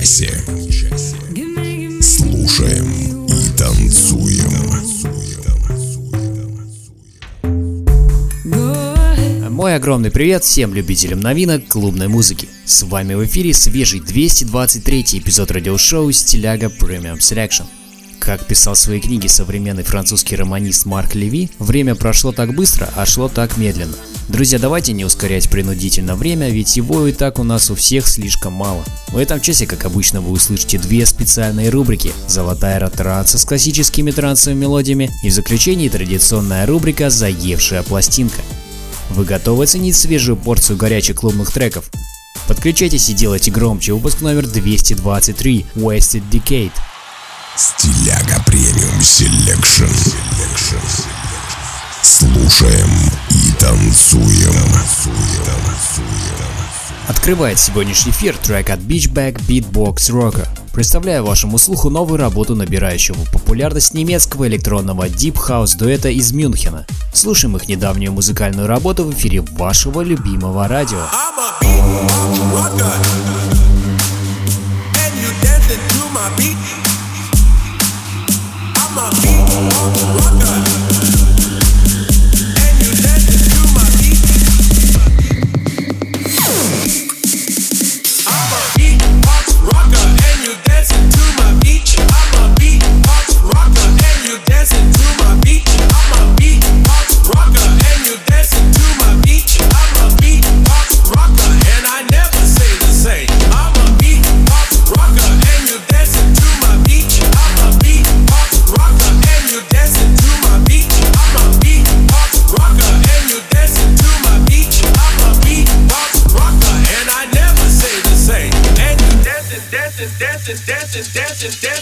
Часе. Слушаем и танцуем. Мой огромный привет всем любителям новинок клубной музыки. С вами в эфире свежий 223 эпизод радиошоу «Стиляга Premium Selection». Как писал в своей книге современный французский романист Марк Леви, время прошло так быстро, а шло так медленно. Друзья, давайте не ускорять принудительно время, ведь его и так у нас у всех слишком мало. В этом часе, как обычно, вы услышите две специальные рубрики «Золотая ротранса» с классическими трансовыми мелодиями и в заключении традиционная рубрика «Заевшая пластинка». Вы готовы оценить свежую порцию горячих клубных треков? Подключайтесь и делайте громче выпуск номер 223 Wasted Decade. Стиляга Premium Selection. Слушаем и танцуем. Открывает сегодняшний эфир трек от Beachback Beatbox Rocker. Представляю вашему слуху новую работу набирающего популярность немецкого электронного Deep House дуэта из Мюнхена. Слушаем их недавнюю музыкальную работу в эфире вашего любимого радио. I'm a beat rocker, and you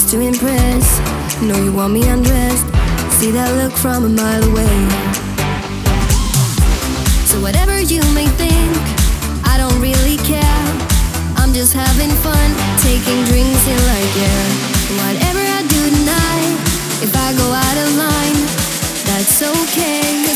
just to impress. Know you want me undressed. See that look from a mile away. So, whatever you may think, I don't really care. I'm just having fun, taking drinks in like air. Whatever I do tonight, if I go out of line, that's okay.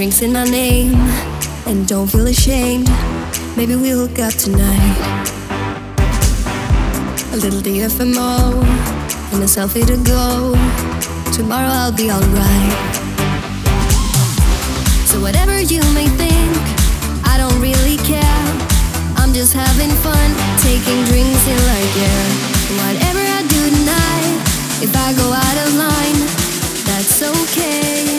Drinks in my name and don't feel ashamed. Maybe we'll hook up tonight. A little DFMO and a selfie to go. Tomorrow I'll be alright. So whatever you may think, I don't really care. I'm just having fun, taking drinks in like air. Whatever I do tonight, if I go out of line, that's okay.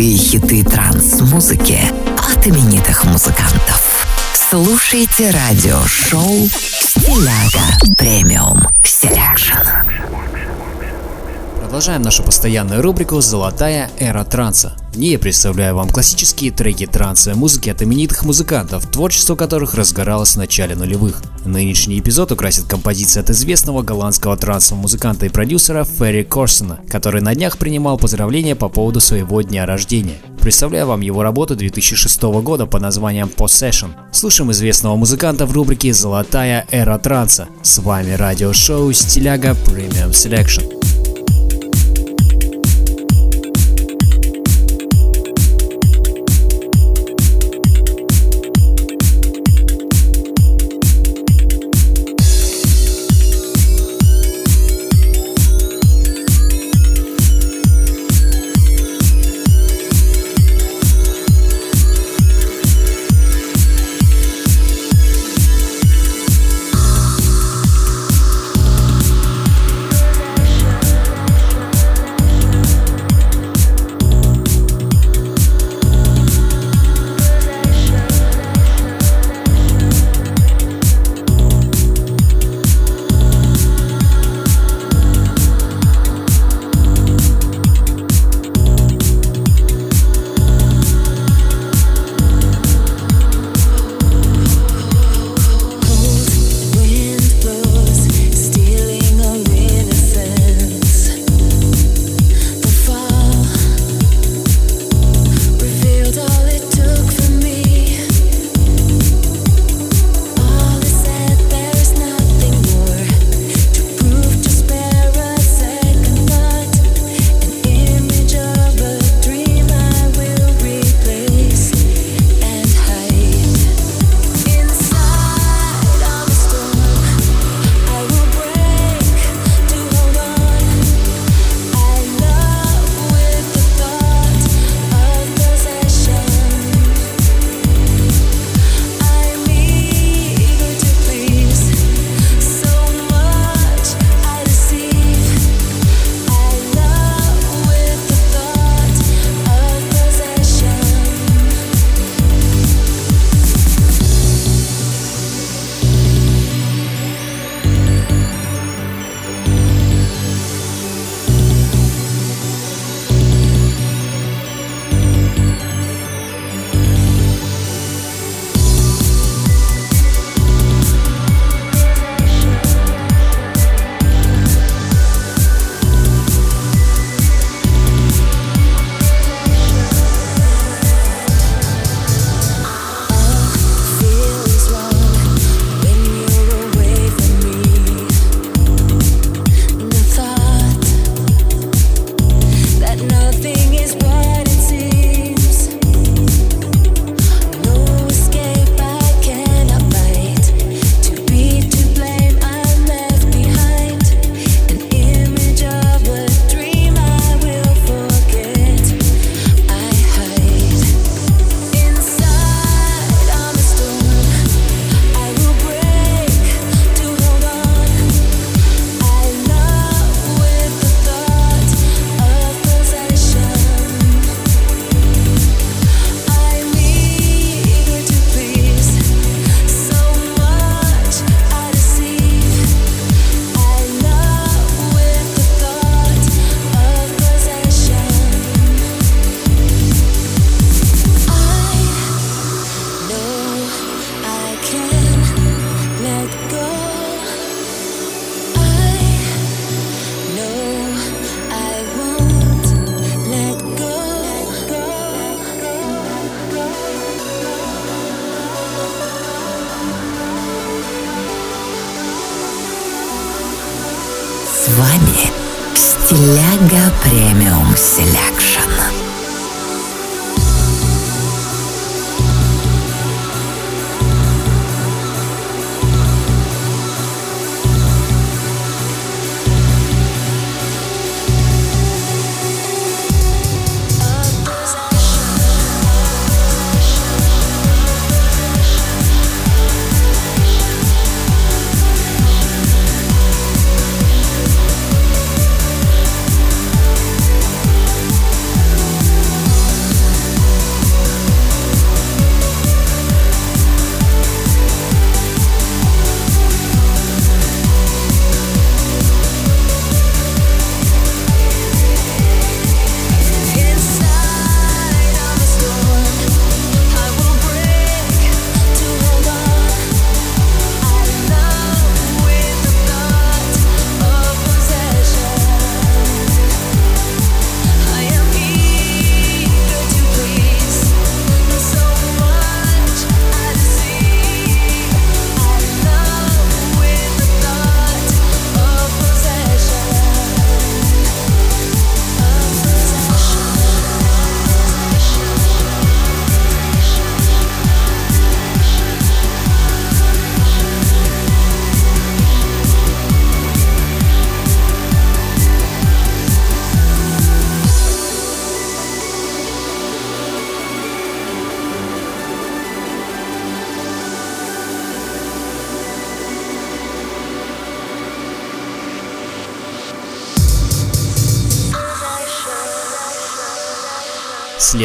Золотые хиты транс-музыки от именитых музыкантов. Слушайте радиошоу «Стиляга Premium Selection». Продолжаем нашу постоянную рубрику «Золотая эра транса». В ней я представляю вам классические треки трансовой музыки от именитых музыкантов, творчество которых разгоралось в начале нулевых. Нынешний эпизод украсит композиция от известного голландского трансового музыканта и продюсера Ферри Корсона, который на днях принимал поздравления по поводу своего дня рождения. Представляю вам его работу 2006 года под названием Possession. Слушаем известного музыканта в рубрике «Золотая эра транса». С вами радиошоу «Стиляга Premium Selection».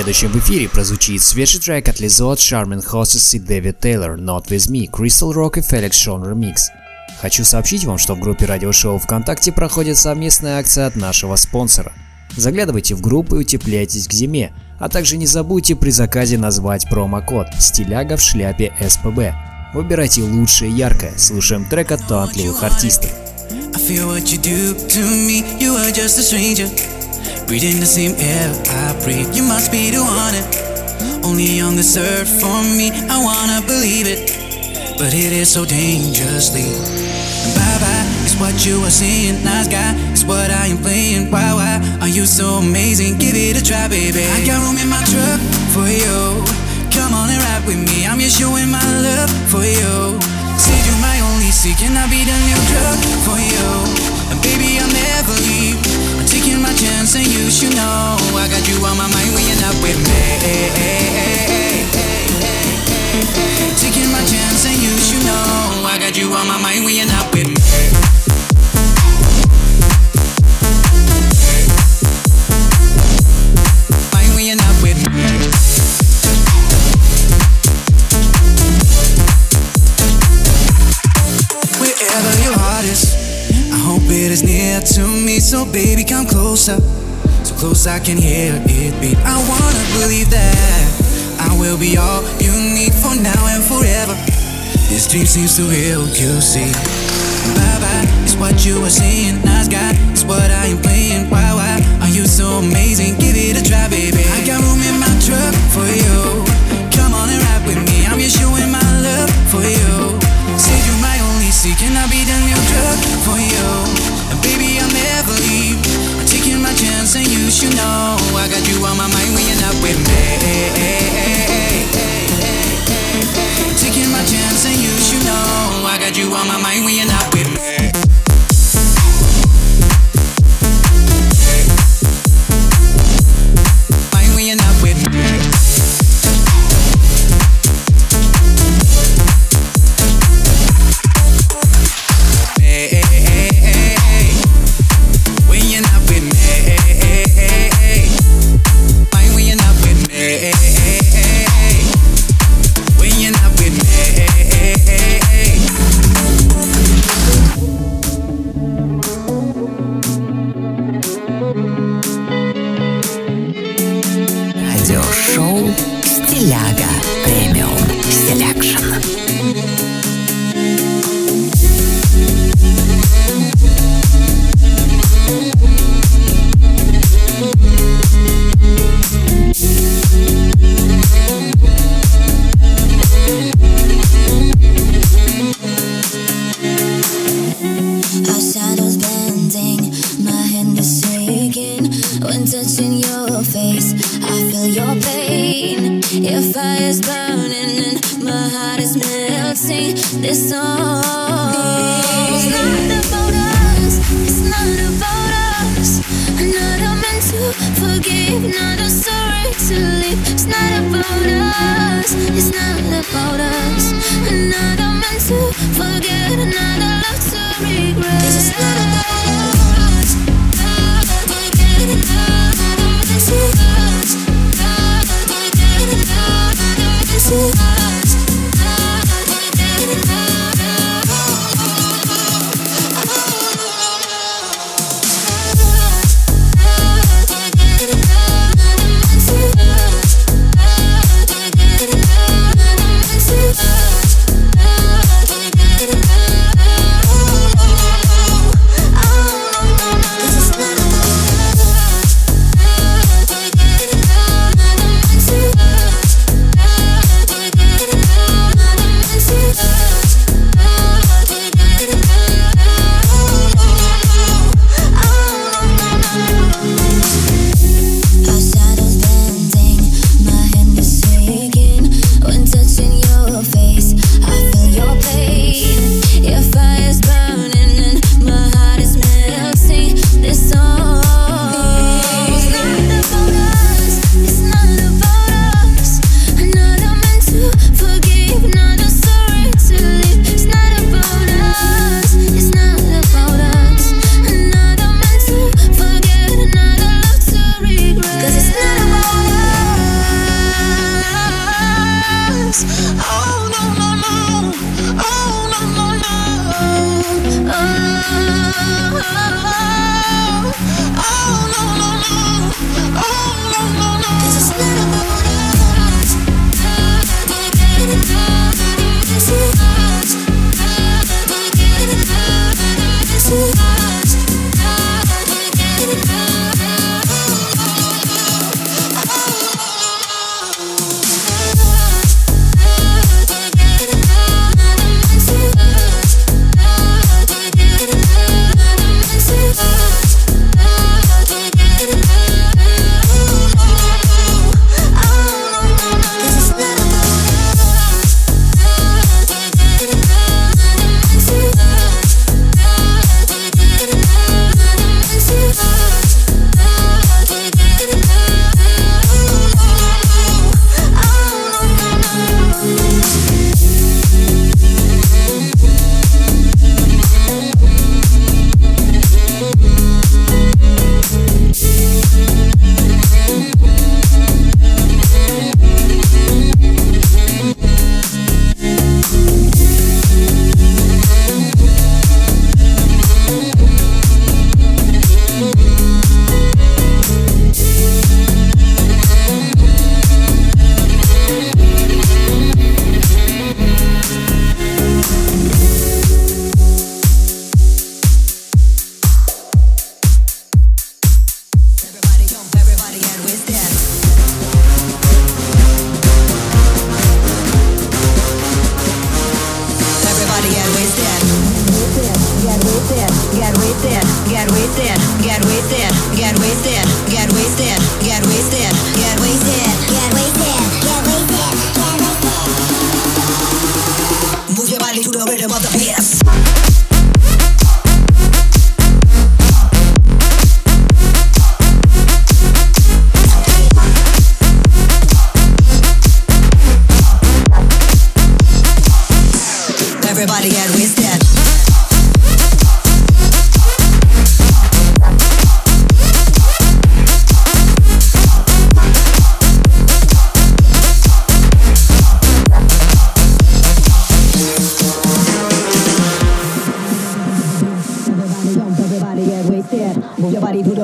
Следующим в эфире прозвучит свежий трек от Лизот, Шармен Хоссес и Дэвид Тейлор «Not With Me», Crystal Rock и Felix Шон Remix. Хочу сообщить вам, что в группе радиошоу ВКонтакте проходит совместная акция от нашего спонсора. Заглядывайте в группу и утепляйтесь к зиме, а также не забудьте при заказе назвать промокод «Стиляга в шляпе СПБ». Выбирайте лучшее яркое, слушаем трек от талантливых артистов. I feel what you do to me. You are just a stranger. Breathing the same air I breathe. You must be the one. Only on this earth for me. I wanna believe it. But it is so dangerously. Bye bye, it's what you are seeing. Nice guy, it's what I am playing. Why, why are you so amazing? Give it a try, baby. I got room in my truck for you. Come on and ride with me. I'm just showing my love for you. Said you're my only seek, and I'll be the new drug for you. And baby, I'll never leave. I'm taking my chance, and you should know I got you on my mind when you're not with me. Taking my chance, and you should know I got you on my mind when you're not with me. Baby, come closer, so close I can hear it beat. I wanna believe that I will be all you need for now and forever. This dream seems too real, you see. Bye bye, it's what you are saying. Nice guy, it's what I am playing. Why, why are you so amazing? Give it a try, baby. I got room in my truck for you. Come on and ride with me. I'm just showing my love for you. Said you're my only seek, and I'll be the new drug you. Leave. I'm taking my chance, and you should know I got you on my mind when you're not with me. Taking my chance, and you should know I got you on my mind when you're not with me.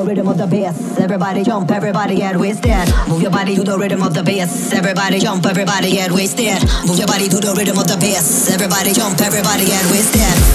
the rhythm of the bass. Everybody jump, everybody get wasted. Move your body to the rhythm of the bass. Everybody jump, everybody get wasted. Move your body to the rhythm of the bass. Everybody jump, everybody get wasted.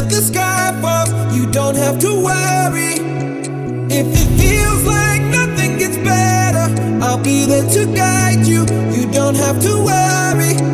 till the sky falls. You don't have to worry. If it feels like nothing gets better, I'll be there to guide you. You don't have to worry.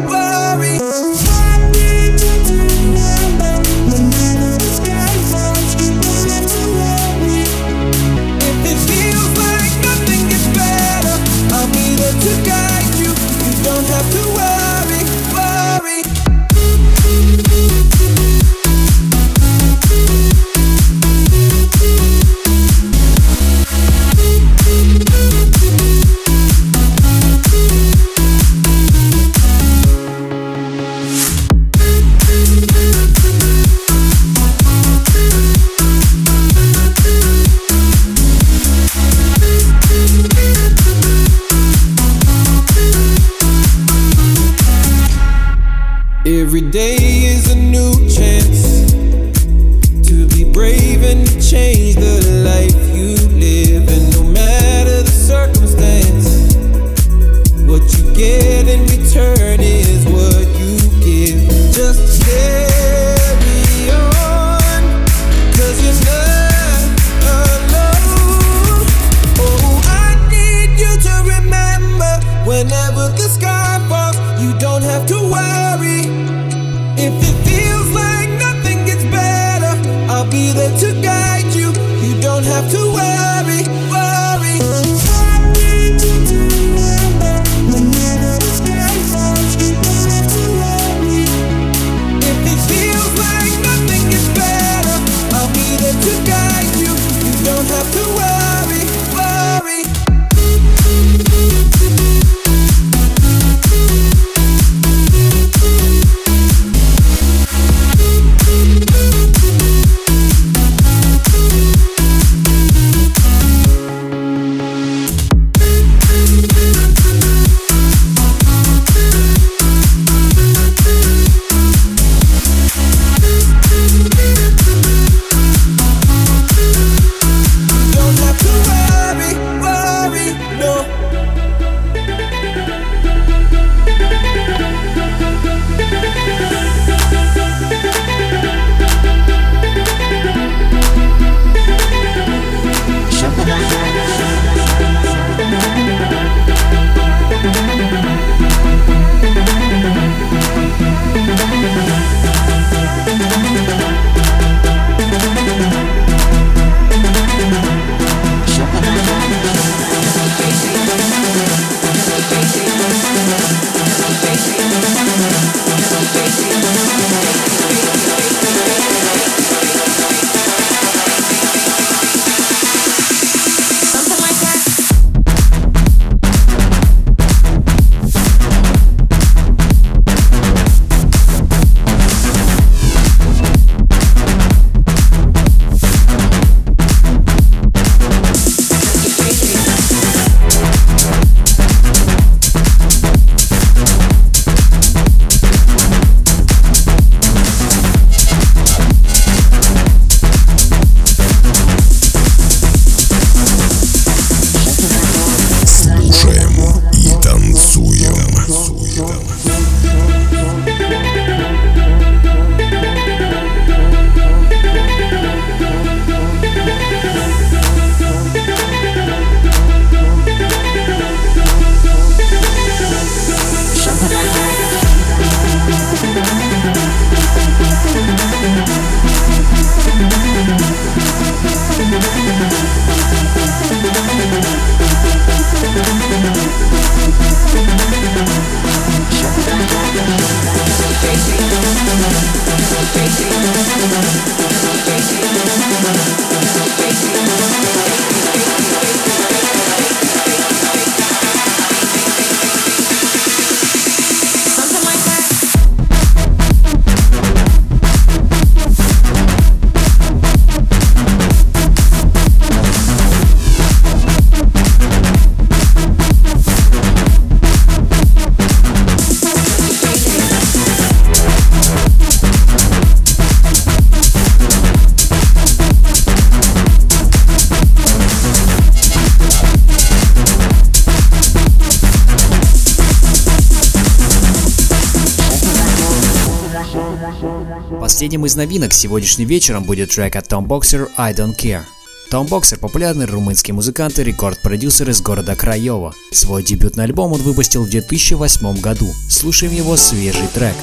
Новинок сегодняшним вечером будет трек от Tom Boxer «I Don't Care». Том Боксер – популярный румынский музыкант и рекорд-продюсер из города Краева. Свой дебютный альбом он выпустил в 2008 году. Слушаем его свежий трек.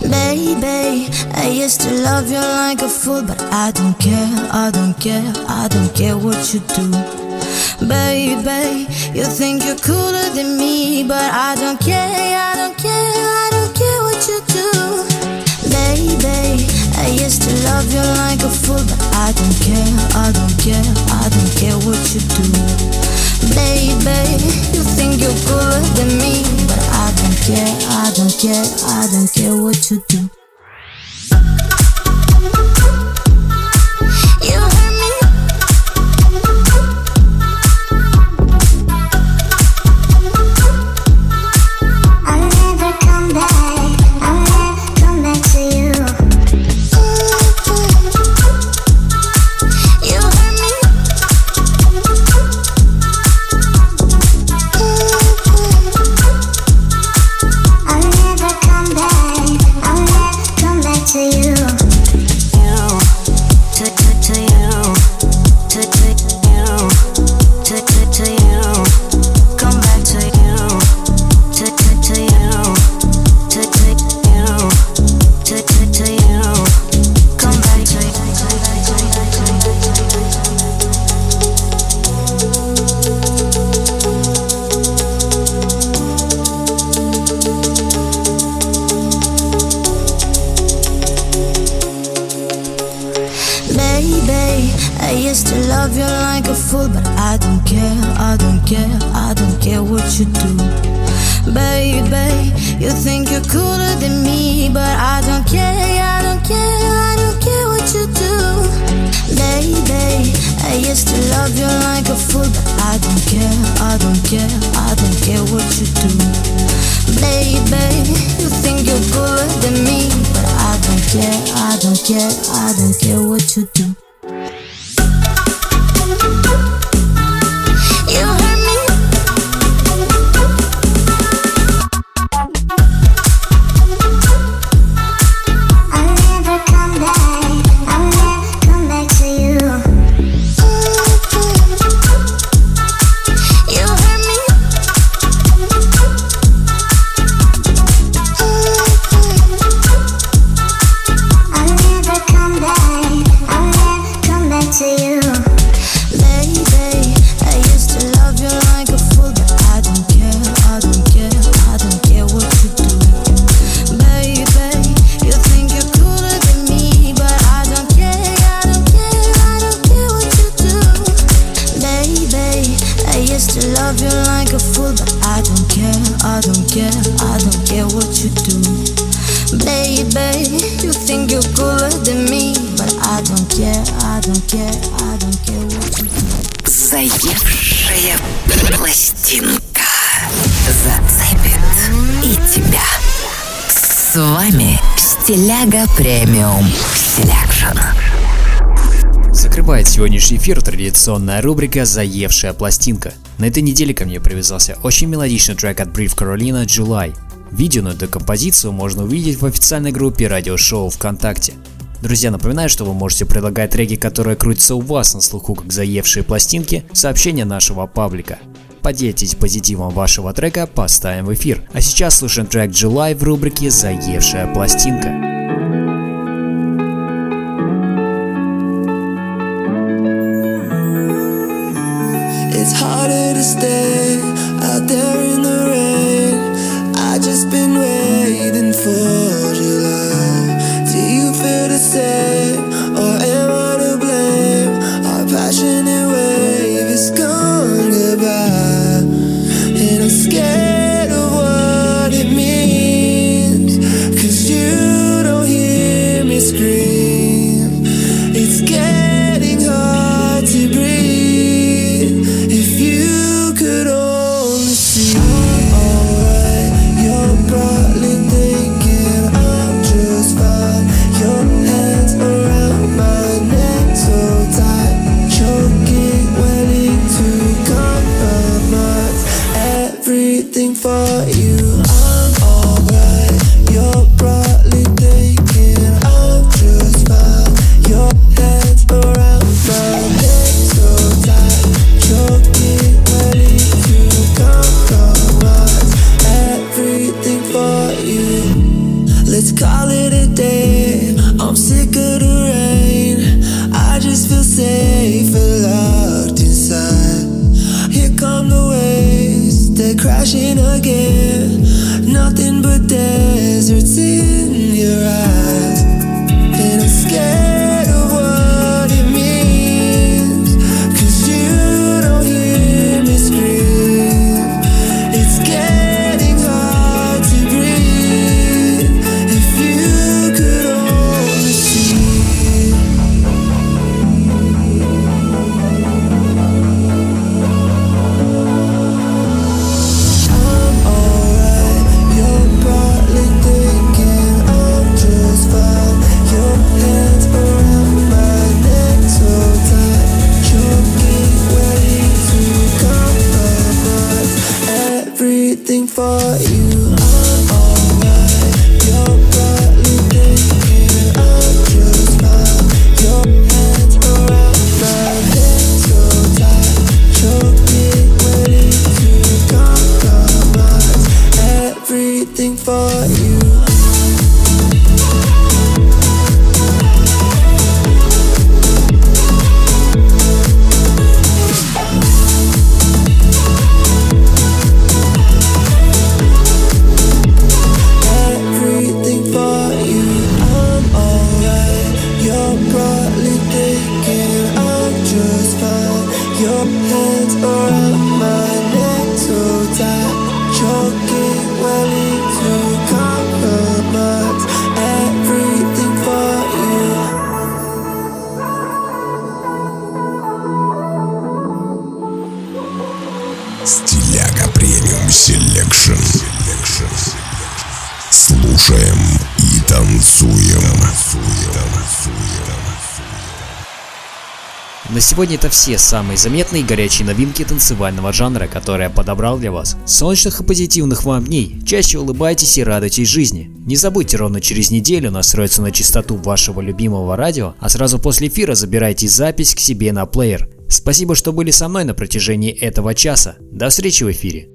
Baby, I used to love you like a fool, but I don't care, I don't care, I don't care what you do. Baby, you think you're cooler than me, but I don't care, I don't care, I don't care what you do. Baby, I used to love you like a fool, but I don't care, I don't care, I don't care what you do. Baby, you think you're cooler than me, but I don't care, I don't care, I don't care what you do. Don't care, I don't care what you do. Premium Selection. Закрывает сегодняшний эфир традиционная рубрика «Заевшая пластинка». На этой неделе ко мне привязался очень мелодичный трек от Brief Carolina «July». Видео на эту композицию можно увидеть в официальной группе радиошоу ВКонтакте. Друзья, напоминаю, что вы можете предлагать треки, которые крутятся у вас на слуху как заевшие пластинки, сообщения нашего паблика. Поделитесь позитивом вашего трека, поставим в эфир. А сейчас слушаем трек July в рубрике «Заевшая пластинка». Сегодня это все самые заметные и горячие новинки танцевального жанра, которые я подобрал для вас. Солнечных и позитивных вам дней. Чаще улыбайтесь и радуйтесь жизни. Не забудьте ровно через неделю настроиться на частоту вашего любимого радио, а сразу после эфира забирайте запись к себе на плеер. Спасибо, что были со мной на протяжении этого часа. До встречи в эфире.